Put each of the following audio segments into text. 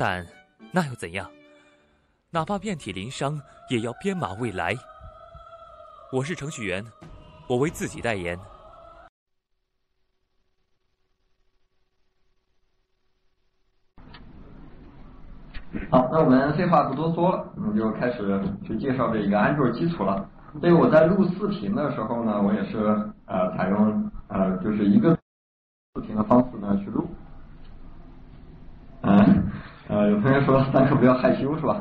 但那又怎样？哪怕遍体鳞伤，也要编码未来。我是程序员，我为自己代言。好，那我们废话不多说了，我们就开始去介绍这一个安卓基础了。这个我在录视频的时候呢，我也是呃采用呃就是一个视频的方式呢去录。嗯呃，有同学说三哥不要害羞是吧？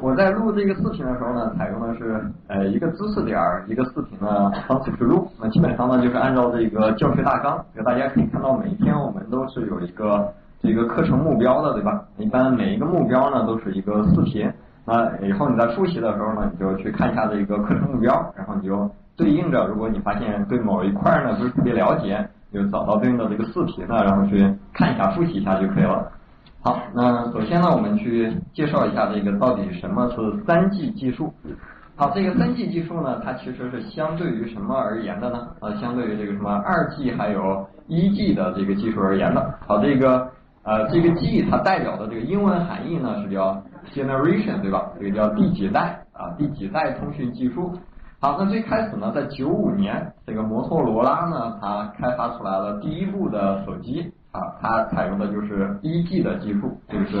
我在录这个视频的时候呢，采用的是呃一个知识点儿一个视频的方式去录。那基本上呢就是按照这个教学大纲，就大家可以看到每一天我们都是有一个这个课程目标的，对吧？一般每一个目标呢都是一个视频。那以后你在复习的时候呢，你就去看一下这个课程目标，然后你就对应着，如果你发现对某一块呢不是特别了解，就找到对应的这个视频呢，然后去看一下复习一下就可以了。好，那首先呢，我们去介绍一下这个到底什么是三 G 技术。好，这个三 G 技术呢，它其实是相对于什么而言的呢？呃，相对于这个什么二 G 还有一 G 的这个技术而言的。好，这个呃这个 G 它代表的这个英文含义呢是叫 generation 对吧？这个叫第几代啊？第几代通讯技术？好，那最开始呢，在九五年，这个摩托罗拉呢，它开发出来了第一部的手机啊，它采用的就是一 G 的技术，就是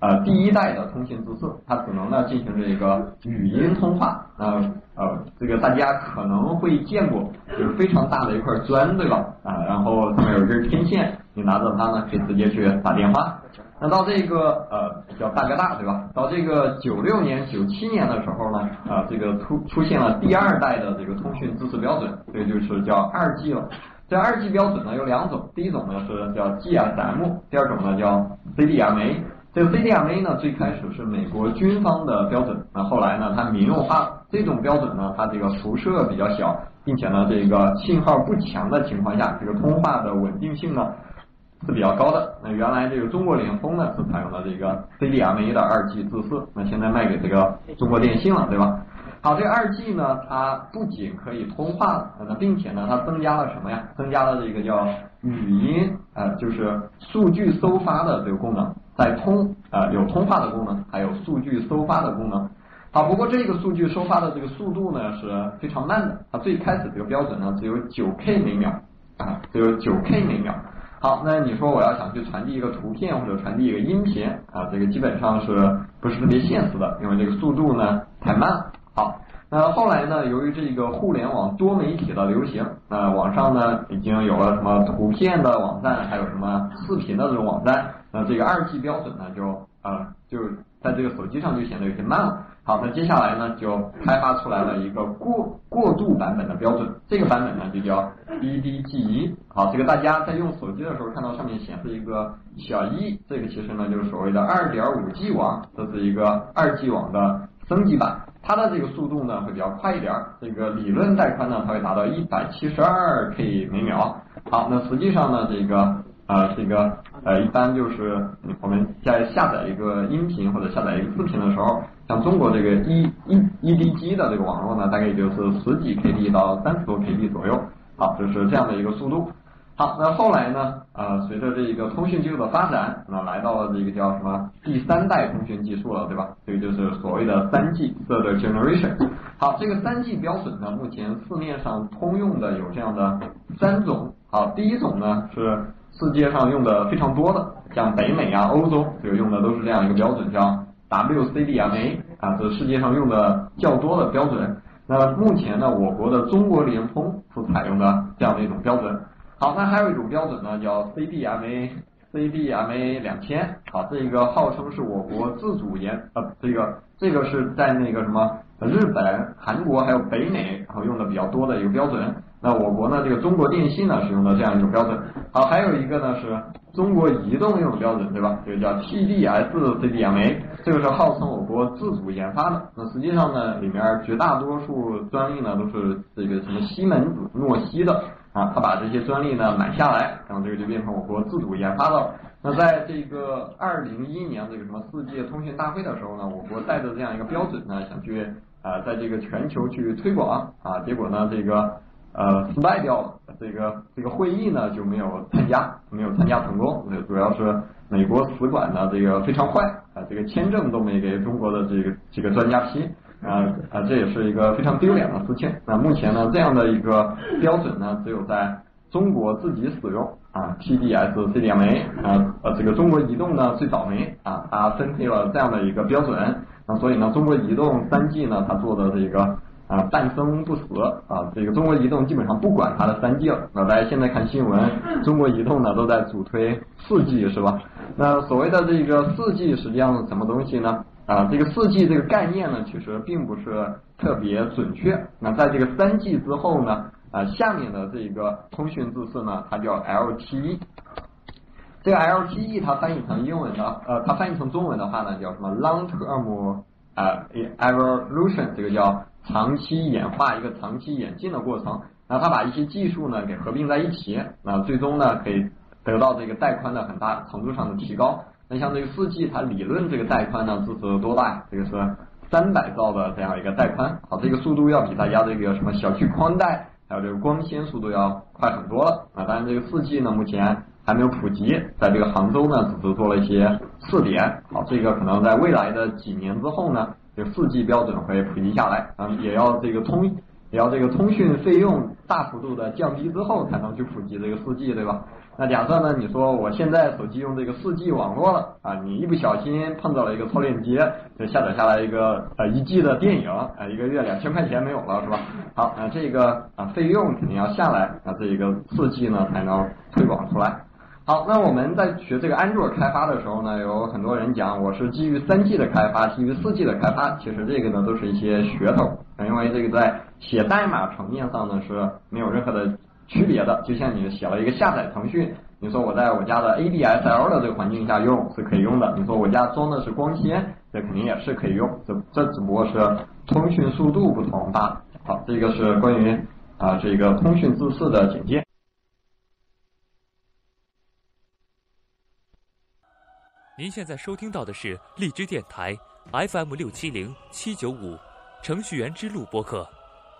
呃第一代的通信制式，它只能呢进行这个语音通话。那呃这个大家可能会见过，就是非常大的一块砖，对吧？啊，然后上面有一根天线，你拿着它呢，可以直接去打电话。那到这个呃叫大哥大对吧？到这个九六年、九七年的时候呢，啊这个出出现了第二代的这个通讯知识标准，这就是叫二 G 了。这二 G 标准呢有两种，第一种呢是叫 GSM，第二种呢叫 CDMA。这个 CDMA 呢最开始是美国军方的标准，那后来呢它民用化，这种标准呢它这个辐射比较小，并且呢这个信号不强的情况下，这个通话的稳定性呢。是比较高的。那原来这个中国联通呢是采用的这个 CDMA 的二 G 制式，那现在卖给这个中国电信了，对吧？好，这二 G 呢，它不仅可以通话，那并且呢，它增加了什么呀？增加了这个叫语音，呃，就是数据收发的这个功能，在通啊有通话的功能，还有数据收发的功能。好，不过这个数据收发的这个速度呢是非常慢的，它最开始这个标准呢只有九 K 每秒啊，只有九 K 每秒。好，那你说我要想去传递一个图片或者传递一个音频啊，这个基本上是不是特别现实的？因为这个速度呢太慢了。好，那后来呢，由于这个互联网多媒体的流行，那网上呢已经有了什么图片的网站，还有什么视频的这种网站，那这个二 G 标准呢就啊就在这个手机上就显得有些慢了。好，那接下来呢，就开发出来了一个过过渡版本的标准，这个版本呢就叫 EDG 好，这个大家在用手机的时候看到上面显示一个小一，这个其实呢就是所谓的二点五 G 网，这是一个二 G 网的升级版，它的这个速度呢会比较快一点，这个理论带宽呢它会达到一百七十二 K 每秒。好，那实际上呢这个呃这个呃一般就是我们在下载一个音频或者下载一个视频的时候。像中国这个 E E E D G 的这个网络呢，大概也就是十几 K B 到三十多 K B 左右，好，就是这样的一个速度。好，那后来呢，呃，随着这个通讯技术的发展，那来到了这个叫什么第三代通讯技术了，对吧？这个就是所谓的三 G Third Generation。好，这个三 G 标准呢，目前市面上通用的有这样的三种。好，第一种呢是世界上用的非常多的，像北美啊、欧洲这个用的都是这样一个标准，叫。WCDMA 啊，这是世界上用的较多的标准。那目前呢，我国的中国联通是采用的这样的一种标准。好，那还有一种标准呢，叫 CDMA，CDMA 两千。好，这个号称是我国自主研呃，这个这个是在那个什么日本、韩国还有北美然后用的比较多的一个标准。那我国呢，这个中国电信呢是用的这样一种标准。好，还有一个呢是中国移动用的标准，对吧？这个叫 TD-SCDMA，这个是号称我国自主研发的。那实际上呢，里面绝大多数专利呢都是这个什么西门子、诺西的啊，他把这些专利呢买下来，然后这个就变成我国自主研发的。那在这个二零一一年这个什么世界通讯大会的时候呢，我国带着这样一个标准呢，想去啊在这个全球去推广啊，结果呢这个呃失败掉了，这个这个会议呢就没有参加，没有参加成功，主要是美国使馆呢这个非常坏啊，这个签证都没给中国的这个这个专家批啊啊，这也是一个非常丢脸的事情。那目前呢这样的一个标准呢，只有在中国自己使用。啊，TD-SCDMA 啊，呃，这个中国移动呢最倒霉啊，它分配了这样的一个标准，那所以呢，中国移动三 G 呢，它做的这个啊半生不死啊，这个中国移动基本上不管它的三 G 了。那大家现在看新闻，中国移动呢都在主推四 G 是吧？那所谓的这个四 G 实际上是什么东西呢？啊，这个四 G 这个概念呢，其实并不是特别准确。那在这个三 G 之后呢？啊，下面的这个通讯字式呢，它叫 LTE。这个 LTE 它翻译成英文的，呃，它翻译成中文的话呢，叫什么 Long Term 啊 Evolution，这个叫长期演化，一个长期演进的过程。那它把一些技术呢给合并在一起，那最终呢可以得到这个带宽的很大程度上的提高。那像这个四 G，它理论这个带宽呢支持多大？这个是三百兆的这样一个带宽。好，这个速度要比大家这个什么小区宽带。还有这个光纤速度要快很多了啊！当然，这个四 G 呢，目前还没有普及，在这个杭州呢，只是做了一些试点。好，这个可能在未来的几年之后呢，这个四 G 标准会普及下来啊，也要这个通，也要这个通讯费用大幅度的降低之后，才能去普及这个四 G，对吧？那假设呢？你说我现在手机用这个四 G 网络了啊，你一不小心碰到了一个超链接，就下载下来一个呃一 G 的电影啊，一个月两千块钱没有了是吧？好啊，这个啊费用肯定要下来啊，这一个四 G 呢才能推广出来。好，那我们在学这个安卓开发的时候呢，有很多人讲我是基于三 G 的开发，基于四 G 的开发，其实这个呢都是一些噱头，因为这个在写代码层面上呢是没有任何的。区别的，就像你写了一个下载程序，你说我在我家的 ADSL 的这个环境下用是可以用的，你说我家装的是光纤，这肯定也是可以用，这这只不过是通讯速度不同罢了。好，这个是关于啊这个通讯字式的简介。您现在收听到的是荔枝电台 FM 六七零七九五程序员之路播客，